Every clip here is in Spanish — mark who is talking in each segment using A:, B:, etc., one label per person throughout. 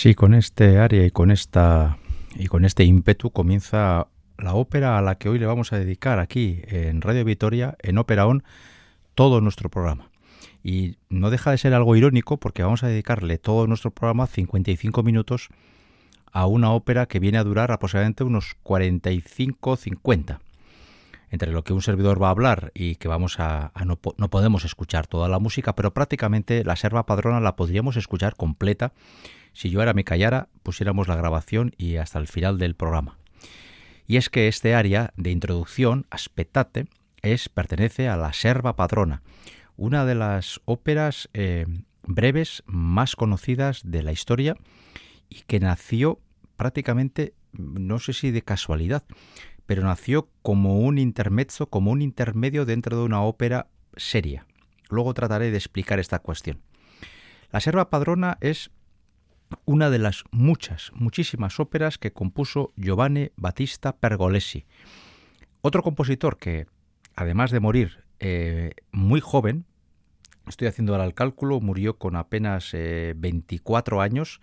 A: Sí, con este área y con esta y con este ímpetu comienza la ópera a la que hoy le vamos a dedicar aquí en Radio Vitoria, en Ópera On, todo nuestro programa. Y no deja de ser algo irónico porque vamos a dedicarle todo nuestro programa, 55 minutos, a una ópera que viene a durar aproximadamente unos 45-50. Entre lo que un servidor va a hablar y que vamos a, no, no podemos escuchar toda la música, pero prácticamente la serva padrona la podríamos escuchar completa si yo ahora me callara, pusiéramos la grabación y hasta el final del programa. Y es que este área de introducción, Aspettate, es, pertenece a la Serva Padrona, una de las óperas eh, breves más conocidas de la historia y que nació prácticamente, no sé si de casualidad, pero nació como un como un intermedio dentro de una ópera seria. Luego trataré de explicar esta cuestión. La Serva Padrona es una de las muchas, muchísimas óperas que compuso Giovanni Battista Pergolesi. Otro compositor que, además de morir eh, muy joven, estoy haciendo ahora el cálculo, murió con apenas 24 eh, años,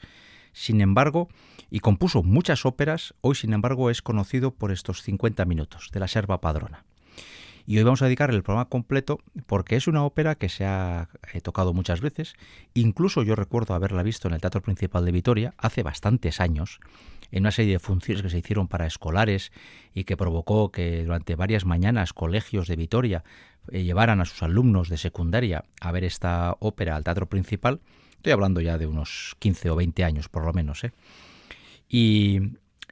A: sin embargo, y compuso muchas óperas, hoy sin embargo es conocido por estos 50 minutos de la Serva Padrona. Y hoy vamos a dedicar el programa completo porque es una ópera que se ha eh, tocado muchas veces. Incluso yo recuerdo haberla visto en el Teatro Principal de Vitoria hace bastantes años, en una serie de funciones que se hicieron para escolares y que provocó que durante varias mañanas colegios de Vitoria eh, llevaran a sus alumnos de secundaria a ver esta ópera al Teatro Principal. Estoy hablando ya de unos 15 o 20 años por lo menos. ¿eh? Y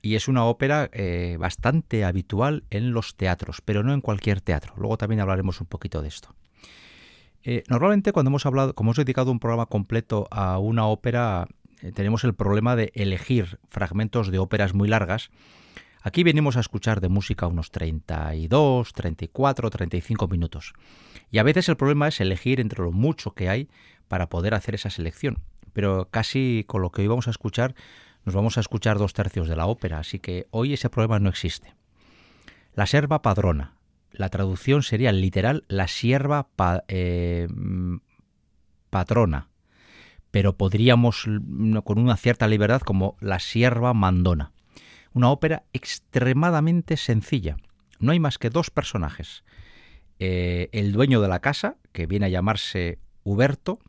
A: y es una ópera eh, bastante habitual en los teatros, pero no en cualquier teatro. Luego también hablaremos un poquito de esto. Eh, normalmente cuando hemos hablado, como hemos dedicado un programa completo a una ópera, eh, tenemos el problema de elegir fragmentos de óperas muy largas. Aquí venimos a escuchar de música unos 32, 34, 35 minutos. Y a veces el problema es elegir entre lo mucho que hay para poder hacer esa selección. Pero casi con lo que hoy vamos a escuchar nos vamos a escuchar dos tercios de la ópera, así que hoy ese problema no existe. La serva padrona. La traducción sería literal la sierva eh, patrona, pero podríamos con una cierta libertad como la sierva mandona. Una ópera extremadamente sencilla. No hay más que dos personajes. Eh, el dueño de la casa, que viene a llamarse Huberto,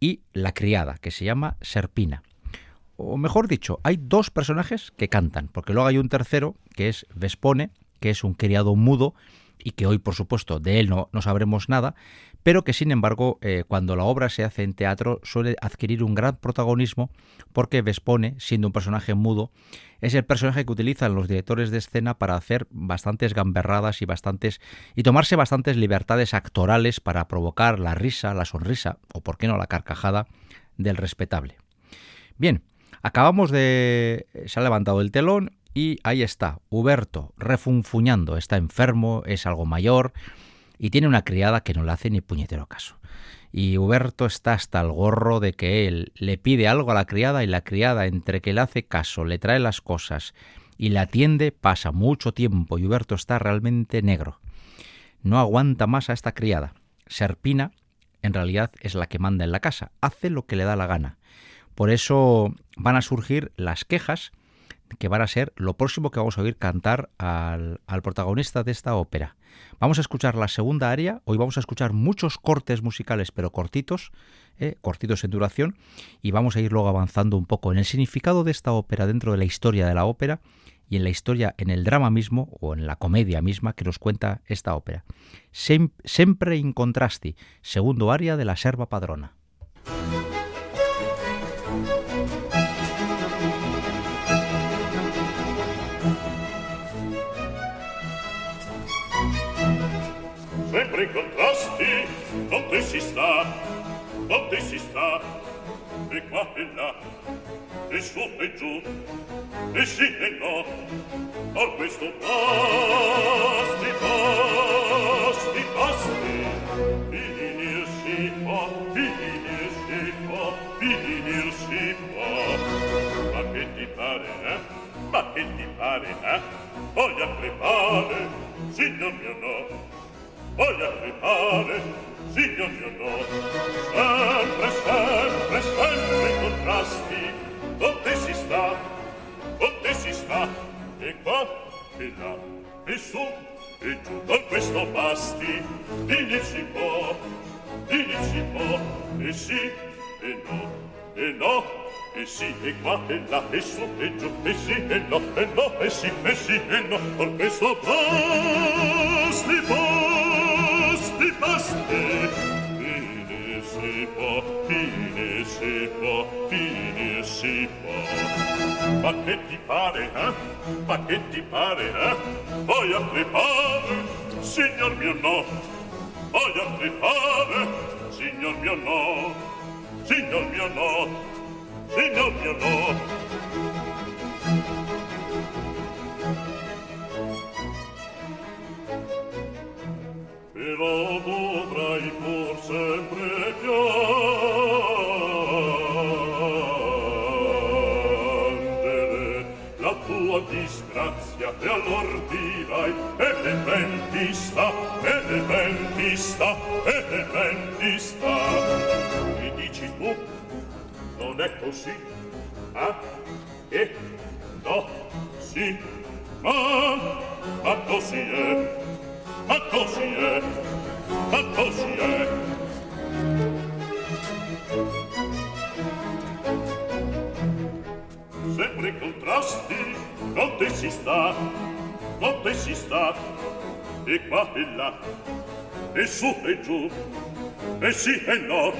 A: y la criada, que se llama Serpina o mejor dicho, hay dos personajes que cantan, porque luego hay un tercero que es Vespone, que es un criado mudo y que hoy, por supuesto, de él no, sabremos nada, pero que sin embargo, eh, cuando la obra se hace en teatro, suele adquirir un gran protagonismo porque Vespone, siendo un personaje mudo, es el personaje que utilizan los directores de escena para hacer bastantes gamberradas y bastantes y tomarse bastantes libertades actorales para provocar la risa, la sonrisa o por qué no la carcajada del respetable. Bien, Acabamos de... se ha levantado el telón y ahí está, Huberto, refunfuñando, está enfermo, es algo mayor y tiene una criada que no le hace ni puñetero caso. Y Huberto está hasta el gorro de que él le pide algo a la criada y la criada, entre que le hace caso, le trae las cosas y la atiende, pasa mucho tiempo y Huberto está realmente negro. No aguanta más a esta criada. Serpina, en realidad, es la que manda en la casa, hace lo que le da la gana. Por eso van a surgir las quejas que van a ser lo próximo que vamos a oír cantar al, protagonista de esta ópera. Vamos a escuchar la segunda área, hoy vamos a escuchar muchos cortes musicales, pero cortitos, eh, cortitos en duración, y vamos a ir luego avanzando un poco en el significado de esta ópera dentro de la historia de la ópera y en la historia, en el drama mismo o en la comedia misma que nos cuenta esta ópera. Sempre in contrasti, segundo área de la Serva Padrona.
B: sempre in contrasti, te si sta, dove si sta, e qua e là, e su e giù, e sì e no, a questo basti, basti, basti, finir si può, finir si può. ma che ti pare, eh? ma che ti pare, eh? Voglio crepare, signor mio no, voglia trepare, signor mio no, sempre, sempre, sempre contrasti, contrasti, te si sta, dove si sta, e qua, e là, e su, e giù, con questo basti, dire si può, dire si può, e sì, e no, e no, e sì, e qua, e là, e su, e giù, e sì, e no, e no, e sì, e sì, e no, con questo basti, basti, basti, finir si può, finir si può, finir si può. Ma che ti pare, eh? Ma che ti pare, eh? Voglio crepare, signor mio no, voglio crepare, signor mio no, signor mio no, signor mio no. Però sta eh, eh, e il vendista. Che dici tu? Non è così? Ah? e No? Sì? Ma? Ma così è? Ma così è? Ma così è? Sempre in contrasti non te si sta, non te si sta, e qua e là, e su e giù, e sì e no,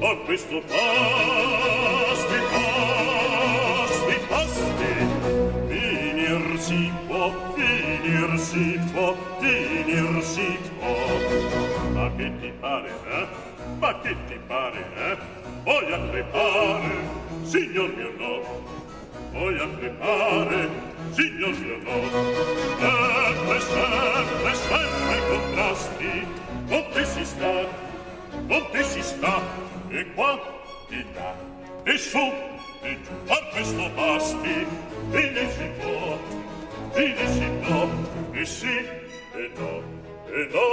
B: a questo pasti, pasti, pasti, finir si può, finir si può, finir si può. Ma che ti pare, eh? Ma che ti pare, eh? Voglio crepare, signor mio no, voglio crepare, signor mio no, eh? monte si sta e qua e là e su e giù a questo basti. E ne si può e ne si può e sì e no e no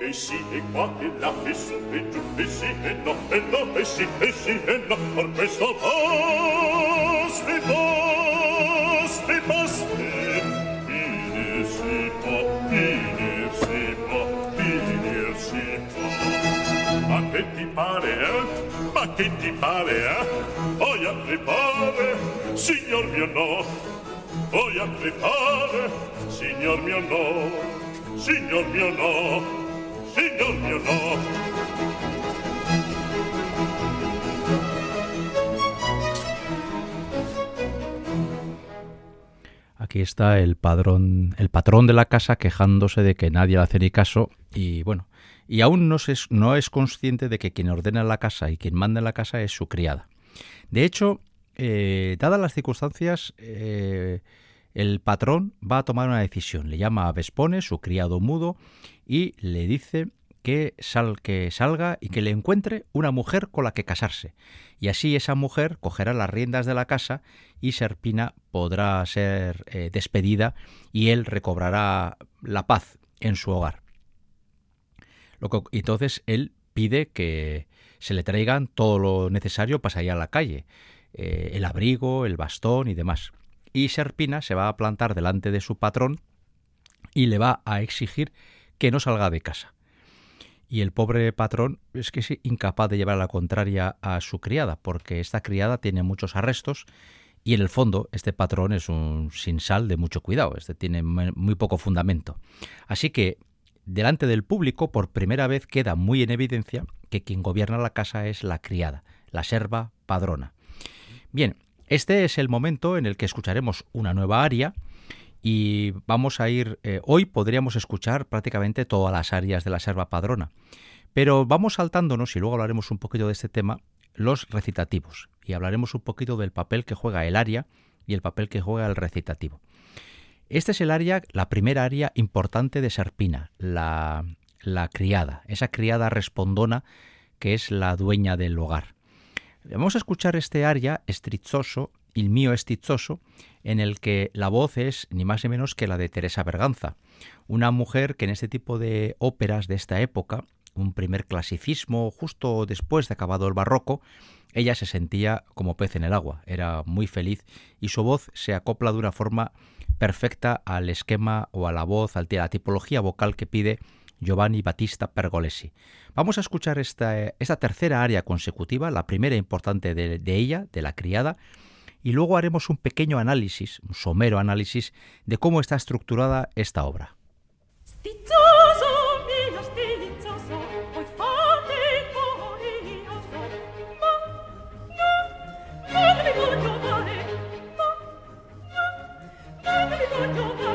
B: e sì e qua e là e su e giù e sì e no e no e sì e sì e no per questo basti basti che ti pare, eh? Ma che ti pare, eh? Voglio crepare, signor mio no. Voglio crepare, signor mio no. Signor mio no. Signor mio no.
A: Aquí está el padrón, el patrón de la casa quejándose de que nadie le hace ni caso y bueno, y aún no, se, no es consciente de que quien ordena la casa y quien manda en la casa es su criada. De hecho, eh, dadas las circunstancias, eh, el patrón va a tomar una decisión. Le llama a Vespone, su criado mudo, y le dice que, sal, que salga y que le encuentre una mujer con la que casarse. Y así esa mujer cogerá las riendas de la casa y Serpina podrá ser eh, despedida y él recobrará la paz en su hogar. Entonces él pide que se le traigan todo lo necesario para salir a la calle, eh, el abrigo, el bastón y demás. Y Serpina se va a plantar delante de su patrón y le va a exigir que no salga de casa y el pobre patrón es que es incapaz de llevar a la contraria a su criada, porque esta criada tiene muchos arrestos y en el fondo este patrón es un sin sal de mucho cuidado, este tiene muy poco fundamento. Así que delante del público por primera vez queda muy en evidencia que quien gobierna la casa es la criada, la serva padrona. Bien, este es el momento en el que escucharemos una nueva aria y vamos a ir, eh, hoy podríamos escuchar prácticamente todas las áreas de la serva padrona, pero vamos saltándonos, y luego hablaremos un poquito de este tema, los recitativos, y hablaremos un poquito del papel que juega el aria y el papel que juega el recitativo. Este es el área, la primera área importante de Serpina, la, la criada, esa criada respondona que es la dueña del hogar. Vamos a escuchar este aria estrizoso, il mío estizoso, en el que la voz es ni más ni menos que la de Teresa Berganza, una mujer que en este tipo de óperas de esta época, un primer clasicismo justo después de acabado el barroco, ella se sentía como pez en el agua, era muy feliz y su voz se acopla de una forma perfecta al esquema o a la voz, a la tipología vocal que pide Giovanni Battista Pergolesi. Vamos a escuchar esta, tercera área consecutiva, la primera importante de, de ella, de la criada, y luego haremos un pequeño análisis, un somero análisis, de cómo está estructurada esta obra. Lord.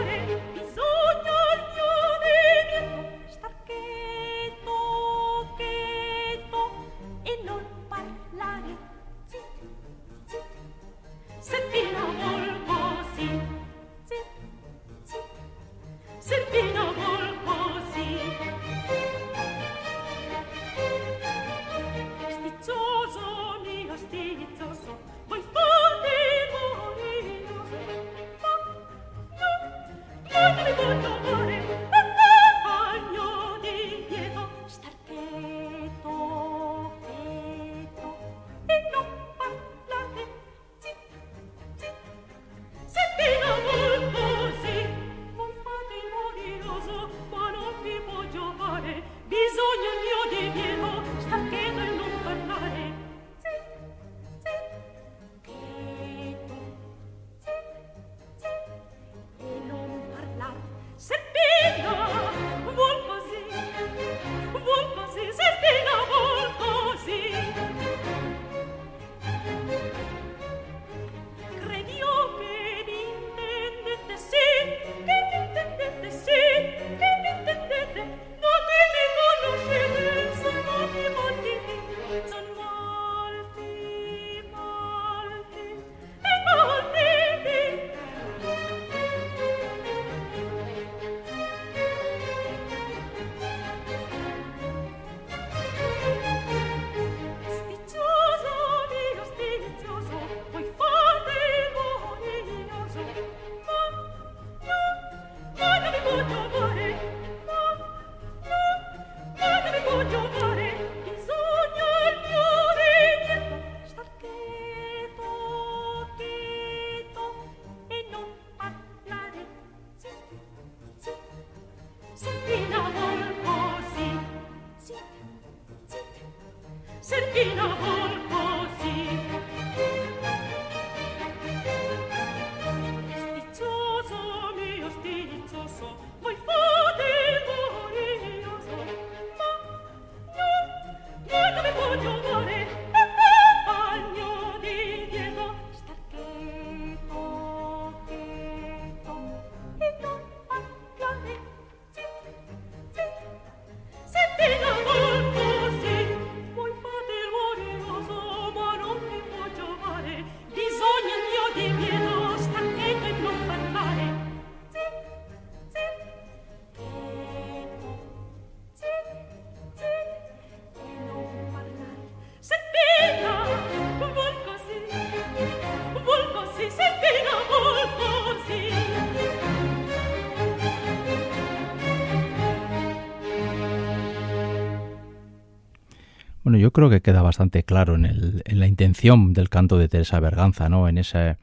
A: Yo creo que queda bastante claro en, la intención del canto de Teresa Berganza, ¿no? En esa,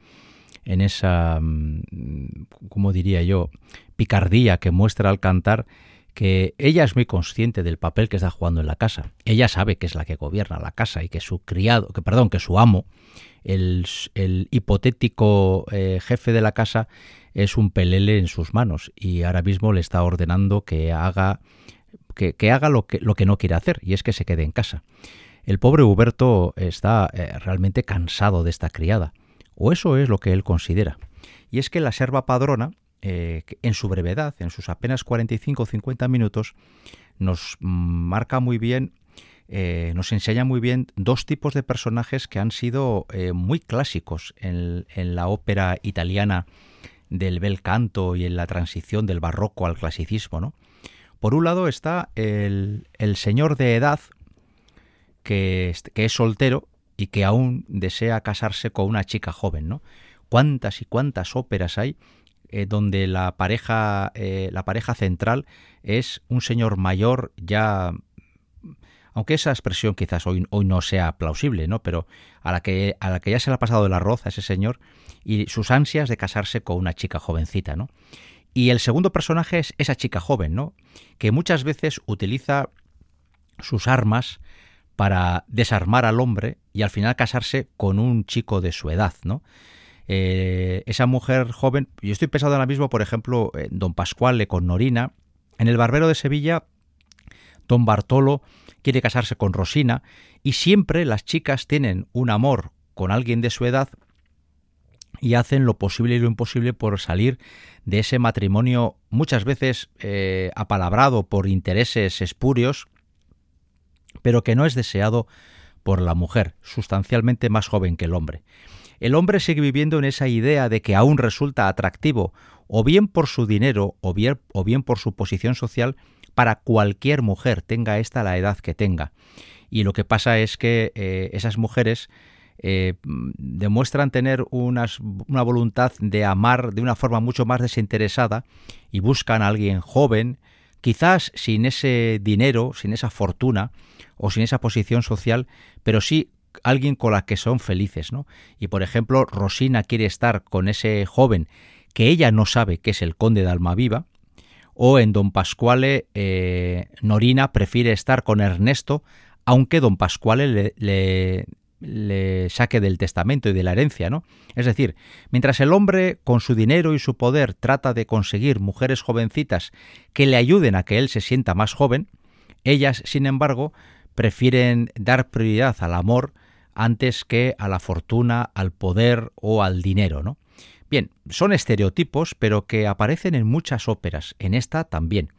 A: en esa, mm, ¿cómo diría yo?, picardía que muestra al cantar que ella es muy consciente del papel que está jugando en la casa. Ella sabe que es la que gobierna la casa y que su criado, que perdón, que su amo, el, hipotético eh, jefe de la casa, es un pelele en sus manos y ahora mismo le está ordenando que haga que, haga lo que, lo que no quiere hacer, y es que se quede en casa. El pobre Huberto está eh, realmente cansado de esta criada, o eso es lo que él considera. Y es que la serva padrona, eh, en su brevedad, en sus apenas 45 o 50 minutos, nos marca muy bien, eh, nos enseña muy bien dos tipos de personajes que han sido muy clásicos en, en, la ópera italiana del bel canto y en la transición del barroco al clasicismo, ¿no? Por un lado está el, señor de edad que, es soltero y que aún desea casarse con una chica joven, ¿no? ¿Cuántas y cuántas óperas hay eh, donde la pareja, eh, la pareja central es un señor mayor ya aunque esa expresión quizás hoy, hoy no sea plausible, ¿no? Pero a la que a la que ya se le ha pasado el arroz a ese señor y sus ansias de casarse con una chica jovencita, ¿no? Y el segundo personaje es esa chica joven, ¿no? Que muchas veces utiliza sus armas para desarmar al hombre y al final casarse con un chico de su edad, ¿no? Eh, esa mujer joven, yo estoy pensando ahora mismo, por ejemplo, en Don Pascuale con Norina, en El Barbero de Sevilla, Don Bartolo quiere casarse con Rosina y siempre las chicas tienen un amor con alguien de su edad y hacen lo posible y lo imposible por salir de ese matrimonio muchas veces eh, apalabrado por intereses espurios, pero que no es deseado por la mujer, sustancialmente más joven que el hombre. El hombre sigue viviendo en esa idea de que aún resulta atractivo, o bien por su dinero, o bien, o bien por su posición social, para cualquier mujer, tenga ésta la edad que tenga. Y lo que pasa es que eh, esas mujeres eh, demuestran tener una voluntad de amar de una forma mucho más desinteresada y buscan a alguien joven, quizás sin ese dinero, sin esa fortuna o sin esa posición social, pero sí alguien con la que son felices, ¿no? Y por ejemplo, Rosina quiere estar con ese joven que ella no sabe que es el conde de Almaviva, o en Don Pascuale eh, Norina prefiere estar con Ernesto, aunque Don Pascuale le, le saque del testamento y de la herencia, ¿no? Es decir, mientras el hombre con su dinero y su poder trata de conseguir mujeres jovencitas que le ayuden a que él se sienta más joven, ellas, sin embargo, prefieren dar prioridad al amor antes que a la fortuna, al poder o al dinero, ¿no? Bien, son estereotipos, pero que aparecen en muchas óperas, en esta también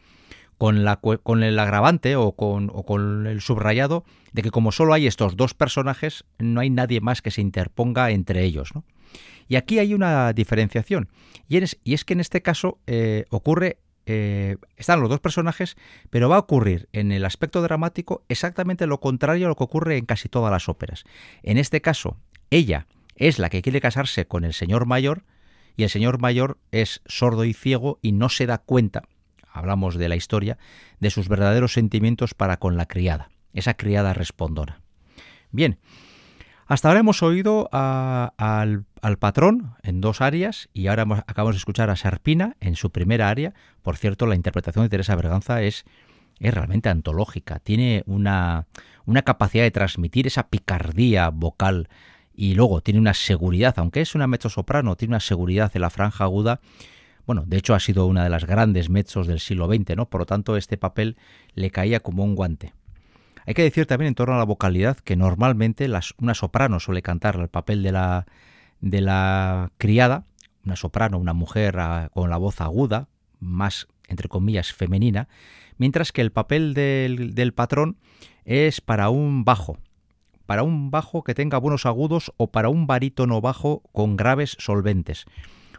A: con, la, con el agravante o con, o con el subrayado de que como solo hay estos dos personajes, no hay nadie más que se interponga entre ellos. Y aquí hay una diferenciación, y es, que en este caso eh, ocurre eh, están los dos personajes, pero va a ocurrir en el aspecto dramático exactamente lo contrario a lo que ocurre en casi todas las óperas. En este caso, ella es la que quiere casarse con el señor mayor y el señor mayor es sordo y ciego y no se da cuenta hablamos de la historia, de sus verdaderos sentimientos para con la criada, esa criada respondona. Bien, hasta ahora hemos oído al, patrón en dos áreas y ahora acabamos de escuchar a Sarpina en su primera área. Por cierto, la interpretación de Teresa Berganza es, es realmente antológica, tiene una, una capacidad de transmitir esa picardía vocal y luego tiene una seguridad, aunque es una mezzo-soprano, tiene una seguridad en la franja aguda bueno, de hecho ha sido una de las grandes mezzos del siglo XX, ¿no? Por lo tanto, este papel le caía como un guante. Hay que decir también en torno a la vocalidad que normalmente una soprano suele cantar el papel de la, de la criada, una soprano, una mujer ah, con la voz aguda, más entre comillas femenina, mientras que el papel del, del patrón es para un bajo, para un bajo que tenga buenos agudos o para un barítono bajo con graves solventes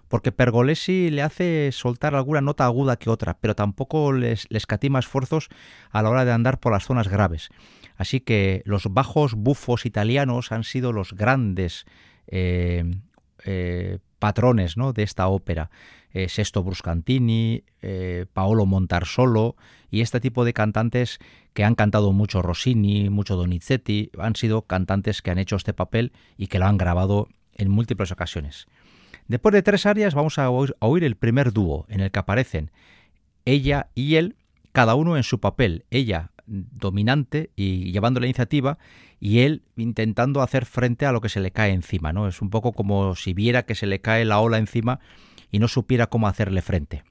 A: porque Pergolesi le hace soltar alguna nota aguda que otra, pero tampoco les, catima esfuerzos a la hora de andar por las zonas graves. Así que los bajos bufos italianos han sido los grandes eh, eh, patrones ¿no? de esta ópera. Eh, Sesto Bruscantini, Paolo Montarsolo y este tipo de cantantes que han cantado mucho Rossini, mucho Donizetti, han sido cantantes que han hecho este papel y que lo han grabado en múltiples ocasiones. Después de tres áreas vamos a oír el primer dúo en el que aparecen ella y él, cada uno en su papel, ella dominante y llevando la iniciativa y él intentando hacer frente a lo que se le cae encima, ¿no? Es un poco como si viera que se le cae la ola encima y no supiera cómo hacerle frente.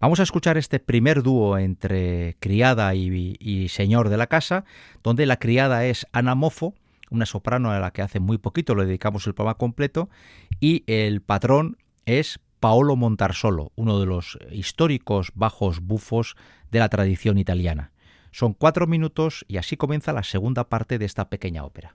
A: Vamos a escuchar este primer dúo entre criada y, señor de la casa, donde la criada es Ana Mofo, una soprano a la que hace muy poquito le dedicamos el programa completo, y el patrón es Paolo Montarsolo, uno de los históricos bajos bufos de la tradición italiana. Son cuatro minutos y así comienza la segunda parte de esta pequeña ópera.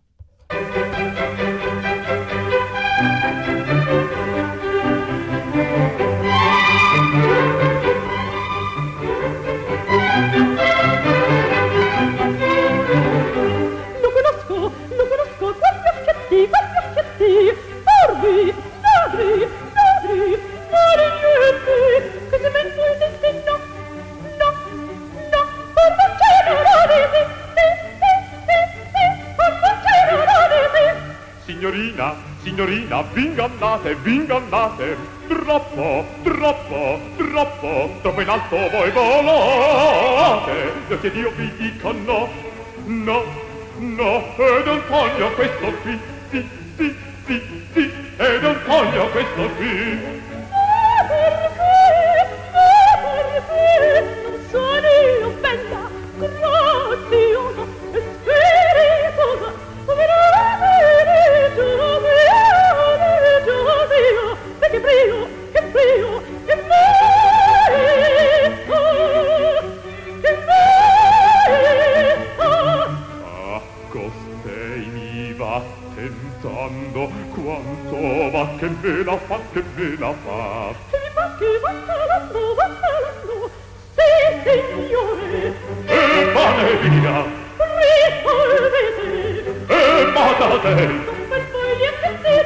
C: Signorina, signorina, vingannate, vingannate, troppo, troppo, troppo, troppo in alto voi volate, io che Dio vi dica no, no, no, ed foglio questo qui, sì, sì, sì, sì, ed foglio questo qui.
D: Ma perché, ma perché, sono io bella, graziosa
C: pensando quanto va che me la fa che me la fa
D: che mi fa che va calando va calando sì signore
C: e pane mia
D: risolvete
C: e matate
D: per poi gli
A: assassini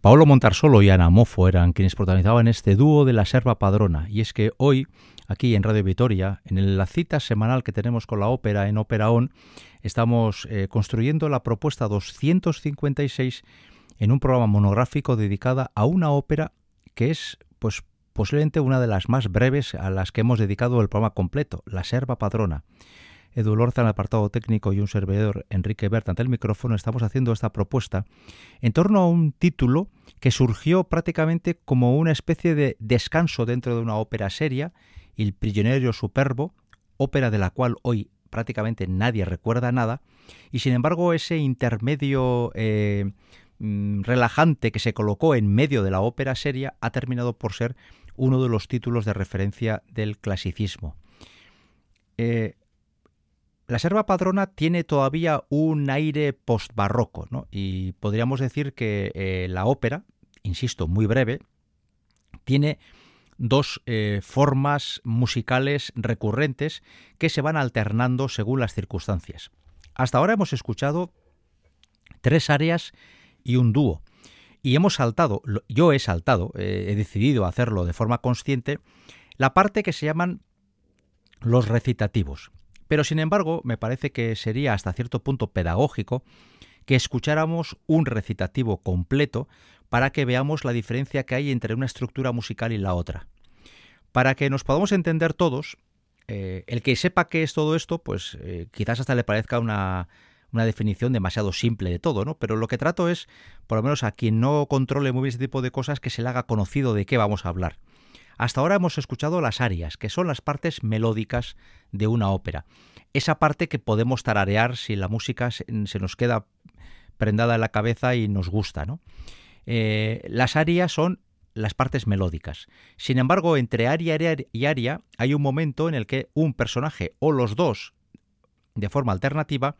A: Paolo Montarsolo y Ana Mofo eran quienes protagonizaban este dúo de la Serva Padrona. Y es que hoy, aquí en Radio Vitoria, en la cita semanal que tenemos con la ópera en Ópera On, estamos eh, construyendo la propuesta 256 en un programa monográfico dedicada a una ópera que es, pues, posiblemente una de las más breves a las que hemos dedicado el programa completo, La Serva Padrona. Edu Lorza en el apartado técnico y un servidor, Enrique Bert, ante el micrófono, estamos haciendo esta propuesta en torno a un título que surgió prácticamente como una especie de descanso dentro de una ópera seria, El prisionero superbo, ópera de la cual hoy prácticamente nadie recuerda nada, y sin embargo ese intermedio eh, mm, relajante que se colocó en medio de la ópera seria ha terminado por ser uno de los títulos de referencia del clasicismo. Eh, la serva padrona tiene todavía un aire postbarroco, ¿no? y podríamos decir que eh, la ópera, insisto, muy breve, tiene dos eh, formas musicales recurrentes que se van alternando según las circunstancias. Hasta ahora hemos escuchado tres áreas y un dúo. Y hemos saltado, yo he saltado, eh, he decidido hacerlo de forma consciente, la parte que se llaman los recitativos. Pero sin embargo, me parece que sería hasta cierto punto pedagógico que escucháramos un recitativo completo para que veamos la diferencia que hay entre una estructura musical y la otra. Para que nos podamos entender todos, eh, el que sepa qué es todo esto, pues eh, quizás hasta le parezca una, una definición demasiado simple de todo, ¿no? Pero lo que trato es, por lo menos a quien no controle muy bien este tipo de cosas, que se le haga conocido de qué vamos a hablar. Hasta ahora hemos escuchado las arias, que son las partes melódicas de una ópera. Esa parte que podemos tararear si la música se nos queda prendada en la cabeza y nos gusta. ¿no? Eh, las arias son las partes melódicas. Sin embargo, entre aria y aria hay un momento en el que un personaje o los dos, de forma alternativa,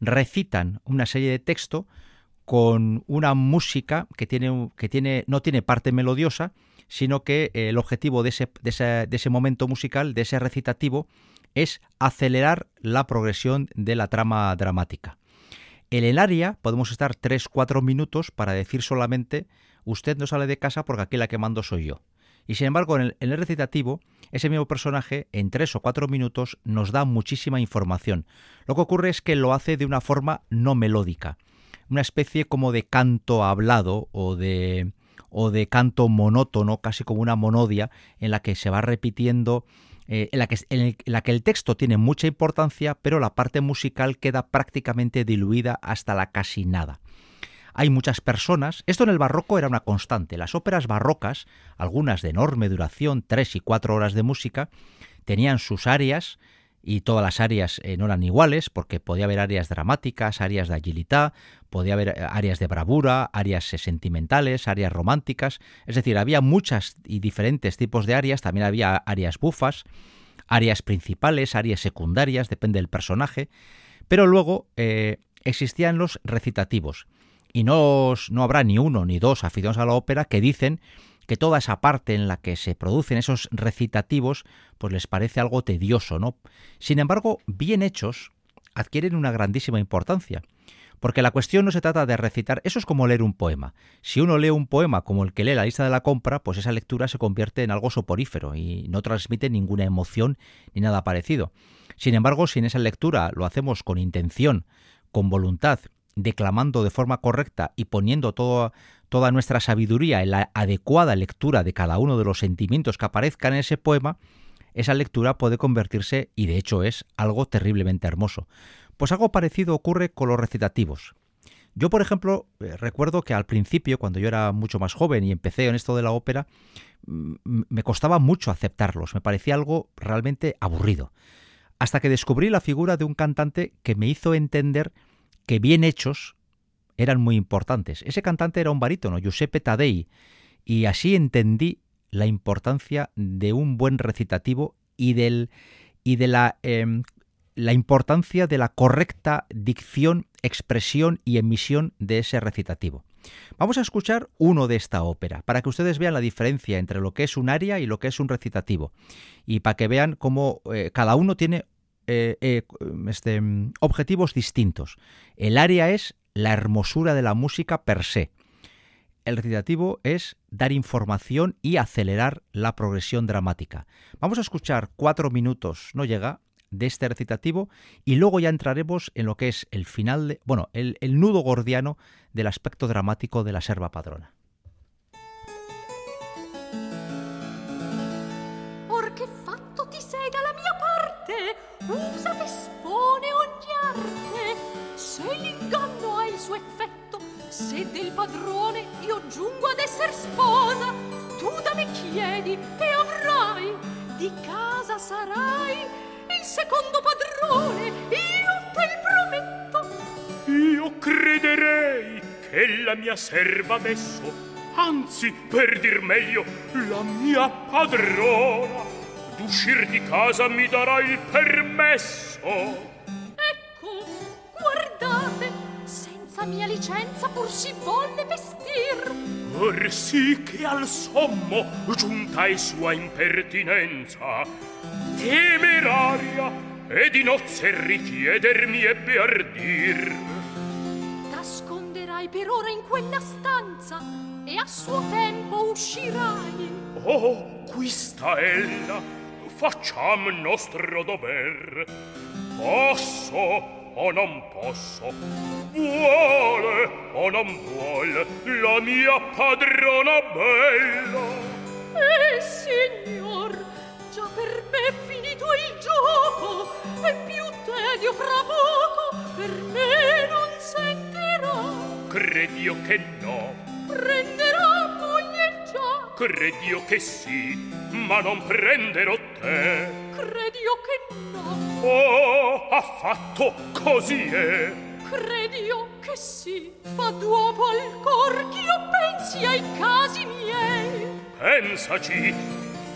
A: recitan una serie de texto con una música que, tiene, que tiene, no tiene parte melodiosa, sino que el objetivo de ese, de, ese, momento musical, de ese recitativo, es acelerar la progresión de la trama dramática. En el área podemos estar 3-4 minutos para decir solamente usted no sale de casa porque aquí la que mando soy yo. Y sin embargo, en el, recitativo, ese mismo personaje, en tres o cuatro minutos, nos da muchísima información. Lo que ocurre es que lo hace de una forma no melódica, una especie como de canto hablado o de, o de canto monótono, casi como una monodia, en la que se va repitiendo, eh, en, la que, en, la que el texto tiene mucha importancia, pero la parte musical queda prácticamente diluida hasta la casi nada hay muchas personas. Esto en el barroco era una constante. Las óperas barrocas, algunas de enorme duración, tres y cuatro horas de música, tenían sus áreas y todas las áreas eh, no eran iguales porque podía haber áreas dramáticas, áreas de agilidad, podía haber eh, áreas de bravura, áreas eh, sentimentales, áreas románticas, es decir, había muchas y diferentes tipos de áreas, también había áreas bufas, áreas principales, áreas secundarias, depende del personaje, pero luego existían los recitativos y no, no habrá ni uno ni dos aficionados a la ópera que dicen que toda esa parte en la que se producen esos recitativos, pues les parece algo tedioso, ¿no? Sin embargo, bien hechos, adquieren una grandísima importancia. Porque la cuestión no se trata de recitar, eso es como leer un poema. Si uno lee un poema como el que lee la lista de la compra, pues esa lectura se convierte en algo soporífero y no transmite ninguna emoción ni nada parecido. Sin embargo, si en esa lectura lo hacemos con intención, con voluntad declamando de forma correcta y poniendo toda, toda nuestra sabiduría en la adecuada lectura de cada uno de los sentimientos que aparezcan en ese poema, esa lectura puede convertirse, y de hecho es, algo terriblemente hermoso. Pues algo parecido ocurre con los recitativos. Yo, por ejemplo, eh, recuerdo que al principio, cuando yo era mucho más joven y empecé en esto de la ópera, me costaba mucho aceptarlos, me parecía algo realmente aburrido. Hasta que descubrí la figura de un cantante que me hizo entender que bien hechos eran muy importantes. Ese cantante era un barítono, Giuseppe Taddei, y así entendí la importancia de un buen recitativo y, del, y de la, em, la importancia de la correcta dicción, expresión y emisión de ese recitativo. Vamos a escuchar uno de esta ópera, para que ustedes vean la diferencia entre lo que es un aria y lo que es un recitativo, y para que vean cómo eh, cada uno tiene eh, este, objetivos distintos. El área es la hermosura de la música per se. El recitativo es dar información y acelerar la progresión dramática. Vamos a escuchar cuatro minutos, no llega, de este recitativo y luego ya entraremos en lo que es el final, de, bueno, el, el nudo gordiano del aspecto dramático de la serva padrona.
D: Usa espone ogni arte, se l'inganno ha il suo effetto, se del padrone io giungo ad esser sposa, tu da me chiedi e avrai, di casa sarai il secondo padrone, io te il prometto.
E: Io crederei che la mia serva adesso anzi, per dir meglio, la mia padrona d'uscir di casa mi darà il permesso.
D: Ecco, guardate, senza mia licenza pur si volle vestir.
E: Or sì che al sommo, giunta è sua impertinenza, temeraria, e di nozze richiedermi ebbe ardir.
D: T'asconderai per ora in quella stanza, e a suo tempo uscirai.
E: Oh, qui sta ella, facciam nostro dover. Posso o non posso, vuole o non vuole la mia padrona bella.
D: Eh, signor, già per me è finito il gioco, e più tedio fra poco per me non sentirò.
E: Credio che no,
D: Prenderò moglie già,
E: credio che sì, ma non prenderò te.
D: credio che no,
E: Oh, affatto così è.
D: credio che sì. Fa duopo al cor ch'io pensi ai casi miei.
E: Pensaci,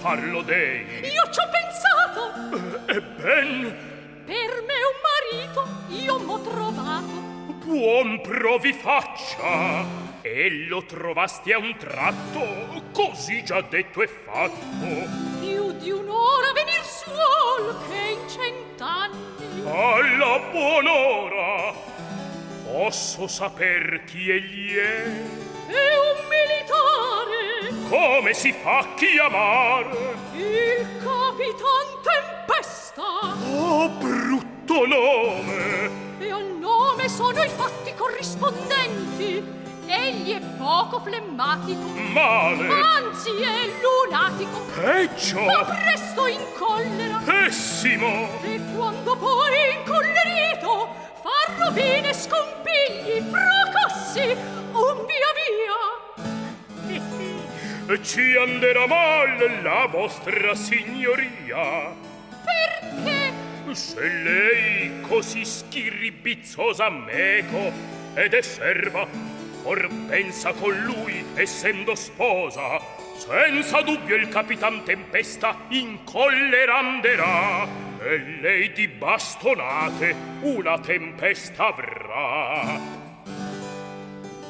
E: farlo dei.
D: Io ci ho pensato,
E: E ben,
D: per me un marito io m'ho trovato.
E: buon provi faccia. E lo trovasti a un tratto, così già detto e fatto.
D: più di un'ora venir suol che in cent'anni.
E: Alla buon'ora posso saper chi egli è?
D: È un militare.
E: Come si fa chiamare.
D: Il capitan Tempesta.
E: Oh, brutto nome!
D: E al nome sono i fatti corrispondenti. Egli è poco flemmatico,
E: Male!
D: anzi è lunatico.
E: Peggio!
D: Va presto in collera.
E: Pessimo!
D: E quando poi incollerito fa rovine scompigli, fracassi, un via via.
E: Ci anderà mal la vostra signoria.
D: Perché?
E: Se lei così schiribizzosa meco ed è serva, or pensa con lui, essendo sposa, senza dubbio il capitan Tempesta in collera anderà, e lei di bastonate una tempesta avrà.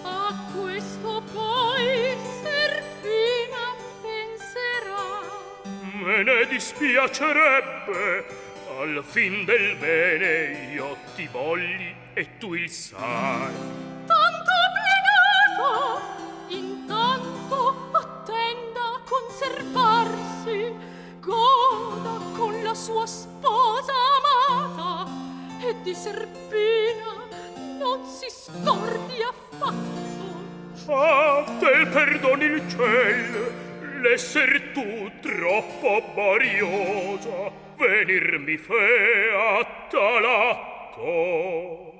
D: A questo poi Serpina penserà.
E: Me ne dispiacerebbe, al fin del bene io ti volli e tu il sai.
D: Di Serpina non si scordi affatto.
E: Ah, te perdoni il ciel, l'esser tu troppo bariosa, venirmi fe a tal atto.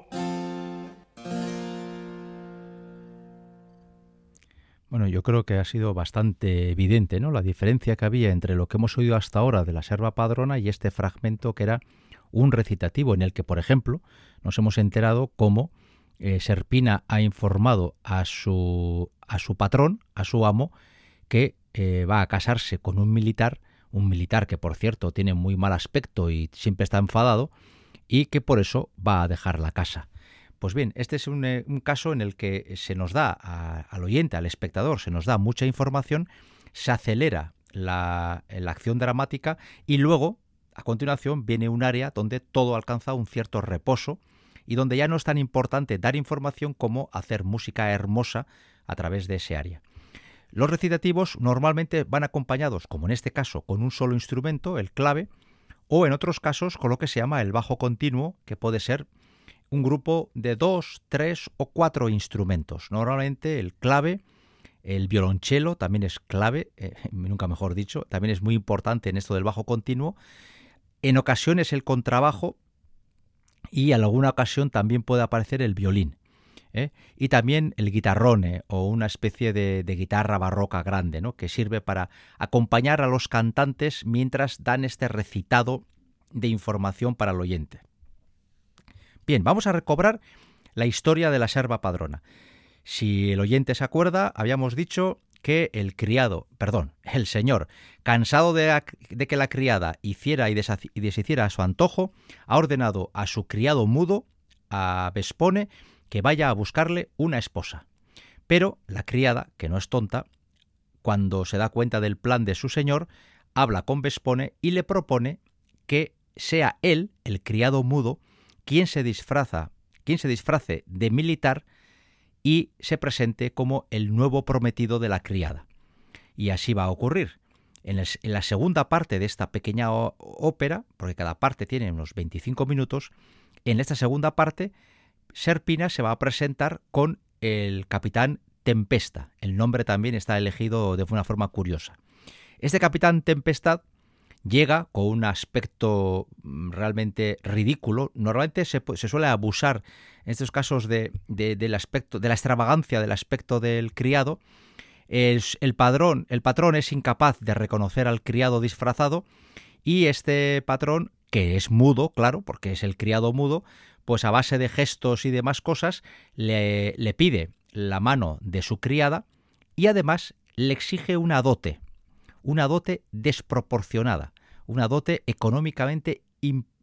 A: Bueno, yo creo que ha sido bastante evidente, ¿no? La diferencia que había entre lo que hemos oído hasta ahora de la serva padrona y este fragmento que era un recitativo en el que, por ejemplo, nos hemos enterado cómo eh, Serpina ha informado a su, a su patrón, a su amo, que eh, va a casarse con un militar, un militar que, por cierto, tiene muy mal aspecto y siempre está enfadado, y que por eso va a dejar la casa. Pues bien, este es un, eh, caso en el que se nos da al oyente, al espectador, se nos da mucha información, se acelera la, la acción dramática y luego, a continuación, viene un área donde todo alcanza un cierto reposo y donde ya no es tan importante dar información como hacer música hermosa a través de ese área. Los recitativos normalmente van acompañados, como en este caso, con un solo instrumento, el clave, o en otros casos con lo que se llama el bajo continuo, que puede ser un grupo de dos, tres o cuatro instrumentos. Normalmente el clave, el violonchelo también es clave, eh, nunca mejor dicho, también es muy importante en esto del bajo continuo. En ocasiones el contrabajo y en alguna ocasión también puede aparecer el violín. ¿eh? Y también el guitarrone o una especie de, de, guitarra barroca grande, ¿no? que sirve para acompañar a los cantantes mientras dan este recitado de información para el oyente. Bien, vamos a recobrar la historia de la serva padrona. Si el oyente se acuerda, habíamos dicho que el criado, perdón, el señor, cansado de, que la criada hiciera y, deshiciera a su antojo, ha ordenado a su criado mudo, a Vespone, que vaya a buscarle una esposa. Pero la criada, que no es tonta, cuando se da cuenta del plan de su señor, habla con Vespone y le propone que sea él, el criado mudo, quien se disfraza, quien se disfrace de militar y se presente como el nuevo prometido de la criada. Y así va a ocurrir. En, la segunda parte de esta pequeña ópera, porque cada parte tiene unos 25 minutos, en esta segunda parte, Serpina se va a presentar con el capitán Tempesta. El nombre también está elegido de una forma curiosa. Este capitán Tempestad llega con un aspecto mm, realmente ridículo. Normalmente se, suele abusar en estos casos de, del aspecto, de la extravagancia del aspecto del criado. El, padrón, el patrón es incapaz de reconocer al criado disfrazado y este patrón, que es mudo, claro, porque es el criado mudo, pues a base de gestos y demás cosas le pide la mano de su criada y además le exige una dote una dote desproporcionada, una dote económicamente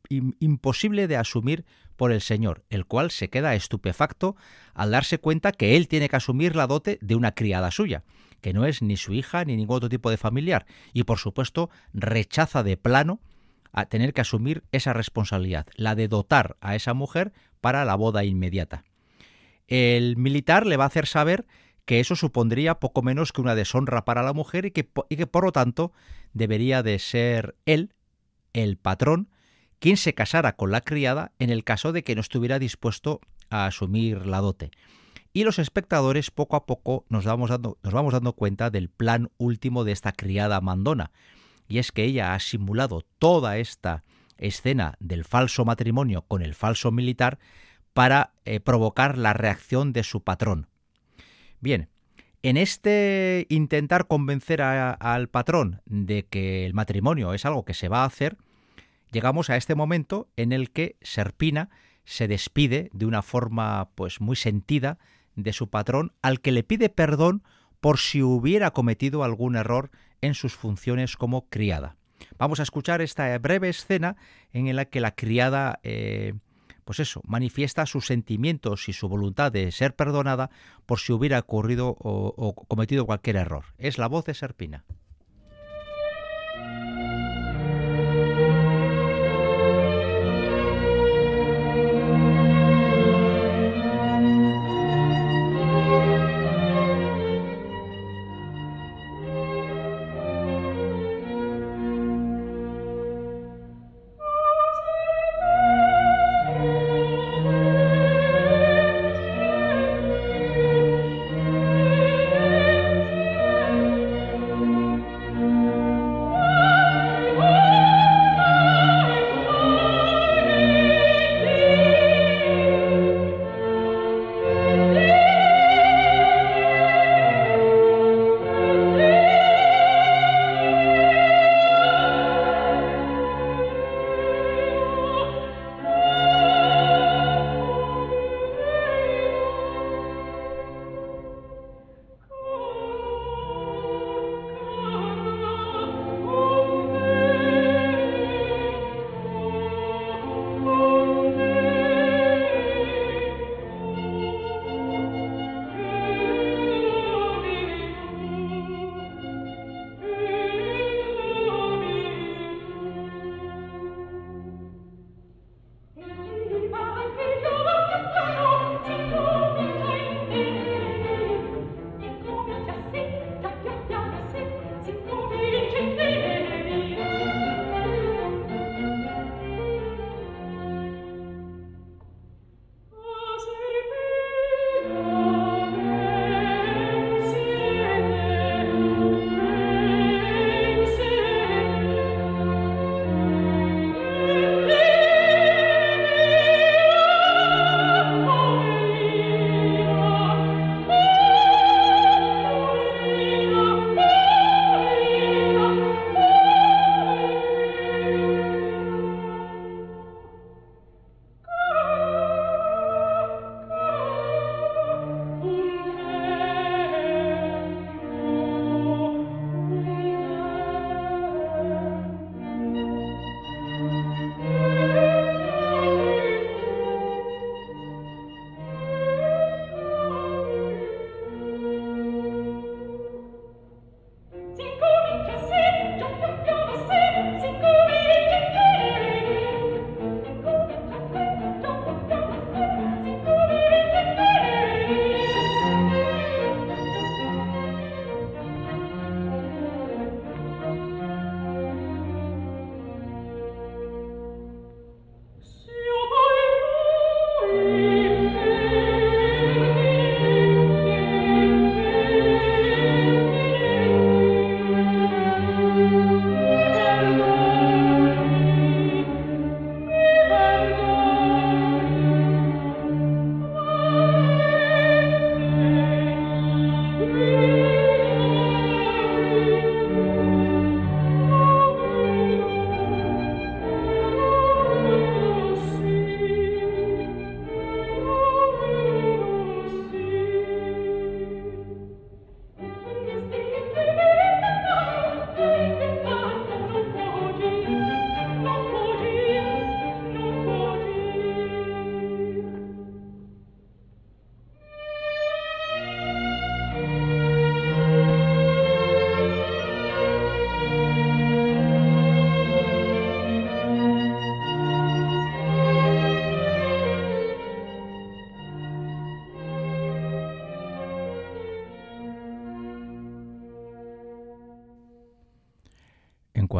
A: imposible de asumir por el señor, el cual se queda estupefacto al darse cuenta que él tiene que asumir la dote de una criada suya, que no es ni su hija ni ningún otro tipo de familiar, y por supuesto rechaza de plano a tener que asumir esa responsabilidad, la de dotar a esa mujer para la boda inmediata. El militar le va a hacer saber que eso supondría poco menos que una deshonra para la mujer y que, y que por lo tanto debería de ser él, el patrón, quien se casara con la criada en el caso de que no estuviera dispuesto a asumir la dote. Y los espectadores poco a poco nos vamos dando, nos vamos dando cuenta del plan último de esta criada mandona, y es que ella ha simulado toda esta escena del falso matrimonio con el falso militar para eh, provocar la reacción de su patrón, Bien, en este intentar convencer al patrón de que el matrimonio es algo que se va a hacer, llegamos a este momento en el que Serpina se despide de una forma pues muy sentida de su patrón al que le pide perdón por si hubiera cometido algún error en sus funciones como criada. Vamos a escuchar esta breve escena en la que la criada eh, pues eso, manifiesta sus sentimientos y su voluntad de ser perdonada por si hubiera ocurrido o, o cometido cualquier error. Es la voz de Serpina.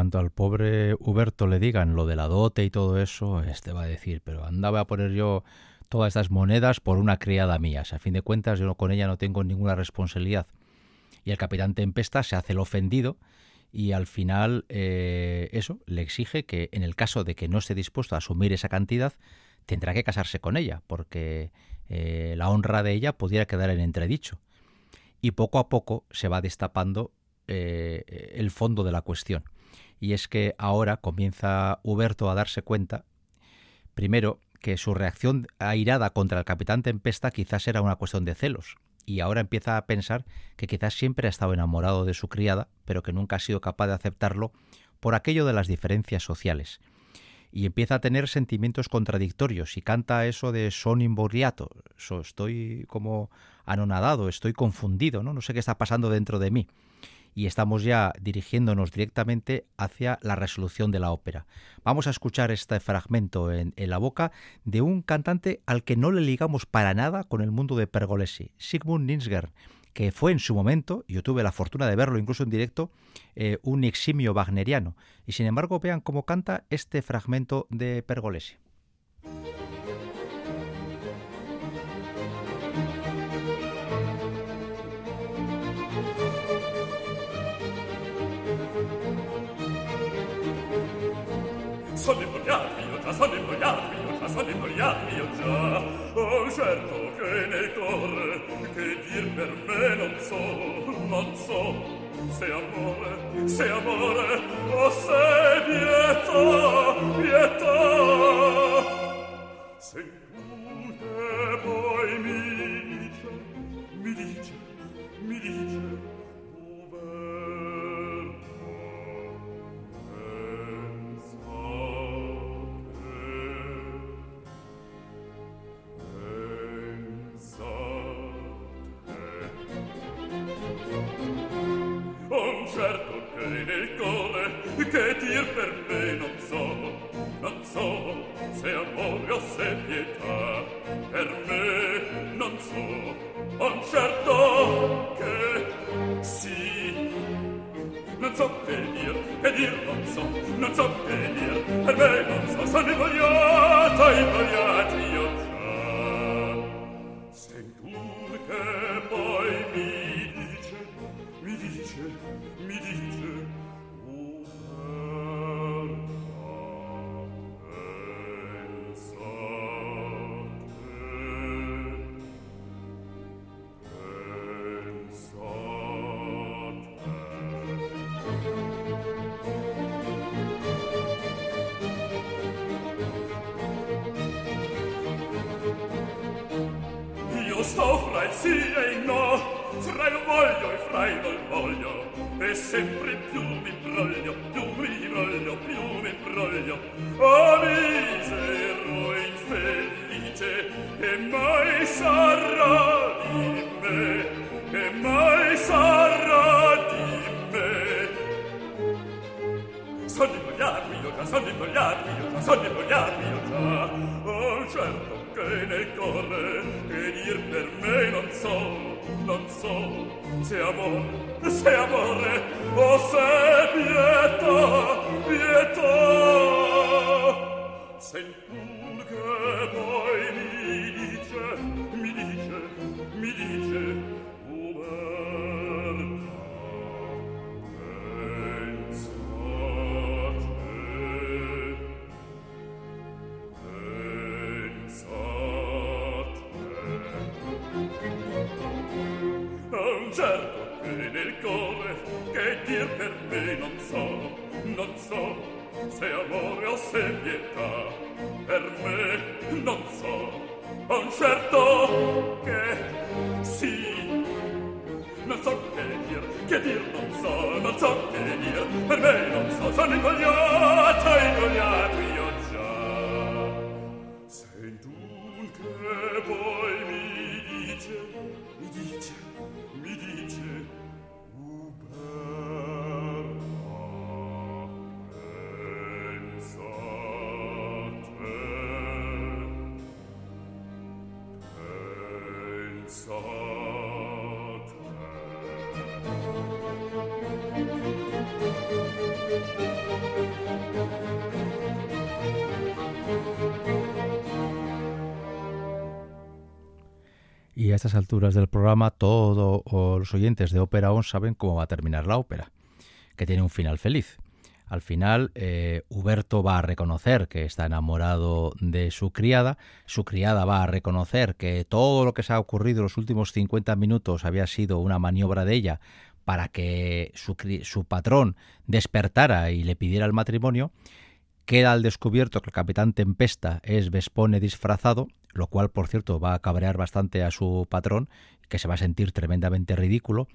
A: Cuanto al pobre Huberto le digan lo de la dote y todo eso, este va a decir, pero andaba a poner yo todas estas monedas por una criada mía. a fin de cuentas, yo con ella no tengo ninguna responsabilidad. Y el capitán Tempesta se hace el ofendido y al final eh, eso le exige que en el caso de que no esté dispuesto a asumir esa cantidad, tendrá que casarse con ella, porque eh, la honra de ella pudiera quedar en entredicho. Y poco a poco se va destapando eh, el fondo de la cuestión. Y es que ahora comienza Huberto a darse cuenta, primero, que su reacción airada contra el capitán Tempesta quizás era una cuestión de celos, y ahora empieza a pensar que quizás siempre ha estado enamorado de su criada, pero que nunca ha sido capaz de aceptarlo por aquello de las diferencias sociales. Y empieza a tener sentimientos contradictorios y canta eso de son imboriato, estoy como anonadado, estoy confundido, ¿no? no sé qué está pasando dentro de mí y estamos ya dirigiéndonos directamente hacia la resolución de la ópera. Vamos a escuchar este fragmento en, la boca de un cantante al que no le ligamos para nada con el mundo de Pergolesi, Sigmund Ninsger, que fue en su momento, yo tuve la fortuna de verlo incluso en directo, eh, un eximio wagneriano. Y sin embargo vean cómo canta este fragmento de Pergolesi.
C: già sono imbrogliato, io già sono imbrogliato, io già. Oh, certo che nel cuore, che dir per me non so, non so, se amore, se amore, o se pietà, pietà. Se Sentute poi mi dice, mi dice, mi dice, lo fra il sì e il no fra il voglio e fra il non voglio. E sempre più mi broglio più mi broglio più mi broglio. Oh misero infelice che mai sarà di me che mai sarà di me. Sono imbrogliato io già sono imbrogliato io già sono imbrogliato io già. Certo che nel cuore che dir per me non so non so se amore se amore o se pietà
A: estas alturas del programa, todos los oyentes de Ópera On saben cómo va a terminar la ópera, que tiene un final feliz. Al final, eh, Huberto va a reconocer que está enamorado de su criada, su criada va a reconocer que todo lo que se ha ocurrido en los últimos 50 minutos había sido una maniobra de ella para que su, su patrón despertara y le pidiera el matrimonio, queda al descubierto que el capitán Tempesta es Vespone disfrazado, lo cual, por cierto, va a cabrear bastante a su patrón, que se va a sentir tremendamente ridículo,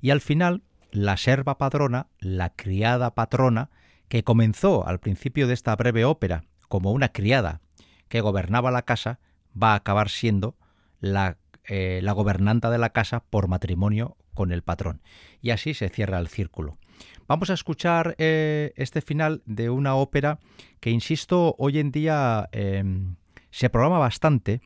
A: y al final la serva padrona, la criada patrona, que comenzó al principio de esta breve ópera como una criada que gobernaba la casa, va a acabar siendo la, eh, la gobernanta de la casa por matrimonio con el patrón. Y así se cierra el círculo. Vamos a escuchar eh, este final de una ópera que, insisto, hoy en día em, se programa bastante,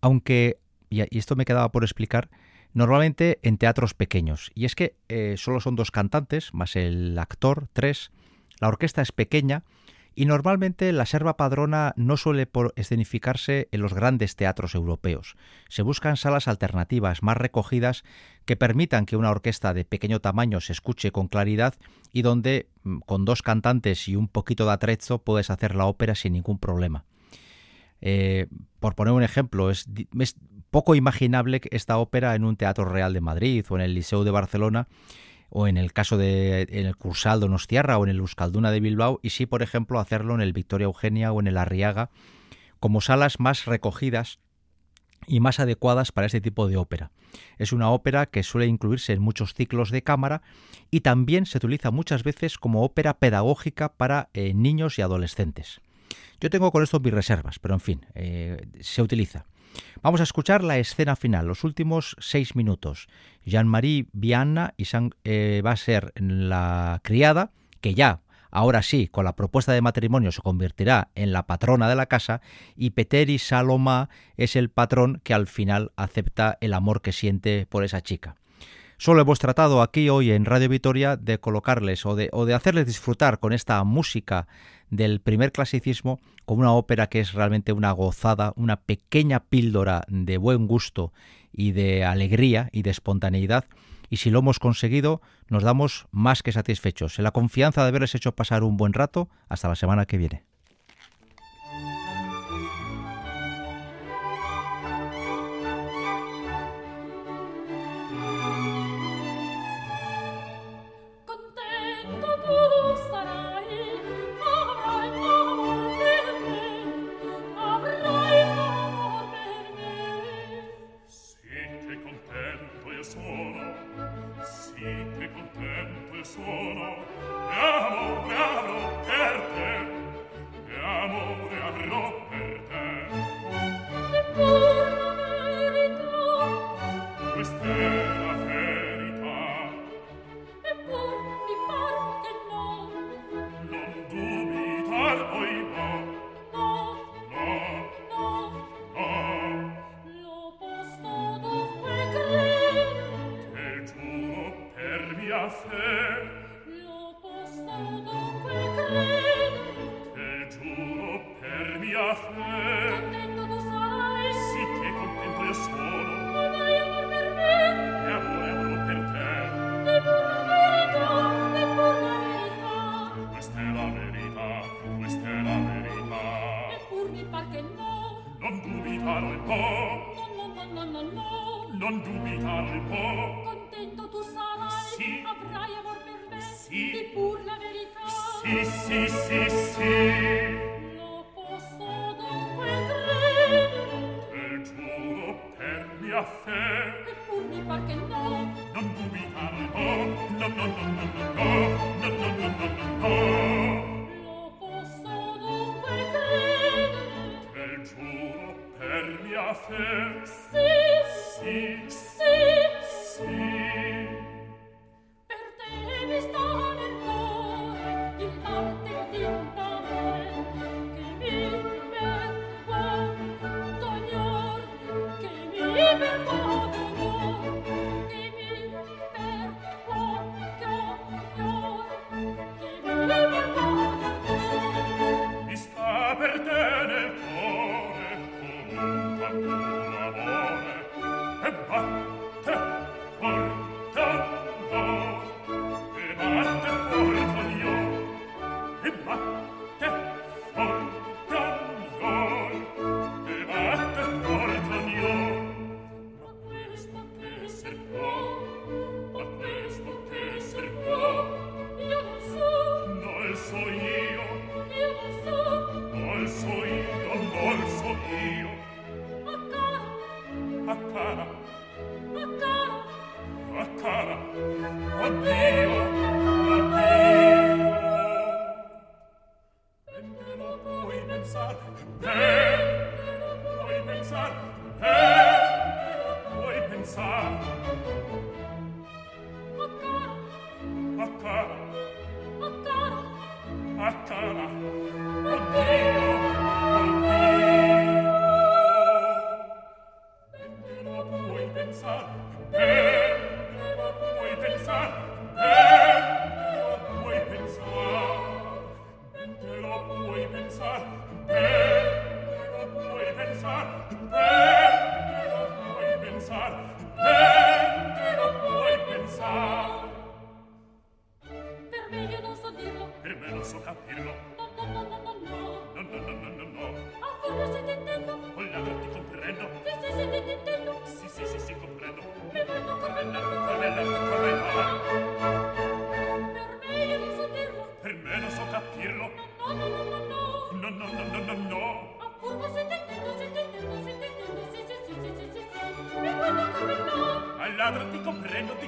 A: aunque, y esto me quedaba por explicar, normalmente en teatros pequeños. Y es que eh, solo son dos cantantes, más el actor, tres, la orquesta es pequeña y normalmente la serva padrona no suele escenificarse en los grandes teatros europeos. Se buscan salas alternativas más recogidas que permitan que una orquesta de pequeño tamaño se escuche con claridad y donde mm, con dos cantantes y un poquito de atrezzo puedes hacer la ópera sin ningún problema. Eh, por poner un ejemplo, es, es poco imaginable esta ópera en un teatro real de Madrid o en el Liceo de Barcelona o en el caso de en el Cursal Donostiarra o en el Euskalduna de Bilbao y sí, por ejemplo, hacerlo en el Victoria Eugenia o en el Arriaga como salas más recogidas y más adecuadas para este tipo de ópera. Es una ópera que suele incluirse en muchos ciclos de cámara y también se utiliza muchas veces como ópera pedagógica para eh, niños y adolescentes. Yo tengo con esto mis reservas, pero en fin, eh, se utiliza. Vamos a escuchar la escena final, los últimos seis minutos. Jean-Marie Vianna y eh, va a ser la criada, que ya, ahora sí, con la propuesta de matrimonio se convertirá en la patrona de la casa, y Peteri Saloma es el patrón que al final acepta el amor que siente por esa chica. Solo hemos tratado aquí hoy en Radio Vitoria de colocarles o de, o de hacerles disfrutar con esta música del primer clasicismo como una ópera que es realmente una gozada, una pequeña píldora de buen gusto y de alegría y de espontaneidad. Y si lo hemos conseguido, nos damos más que satisfechos. En la confianza de haberles hecho pasar un buen rato, hasta la semana que viene.
E: suo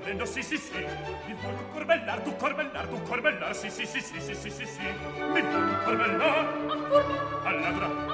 E: comprendo, sì sì sì. Mi tu corbellar, tu corbellar, tu corbellar. Sì sì sì sì sì sì sì sì. Mi tu corbellar? Alladra Alladra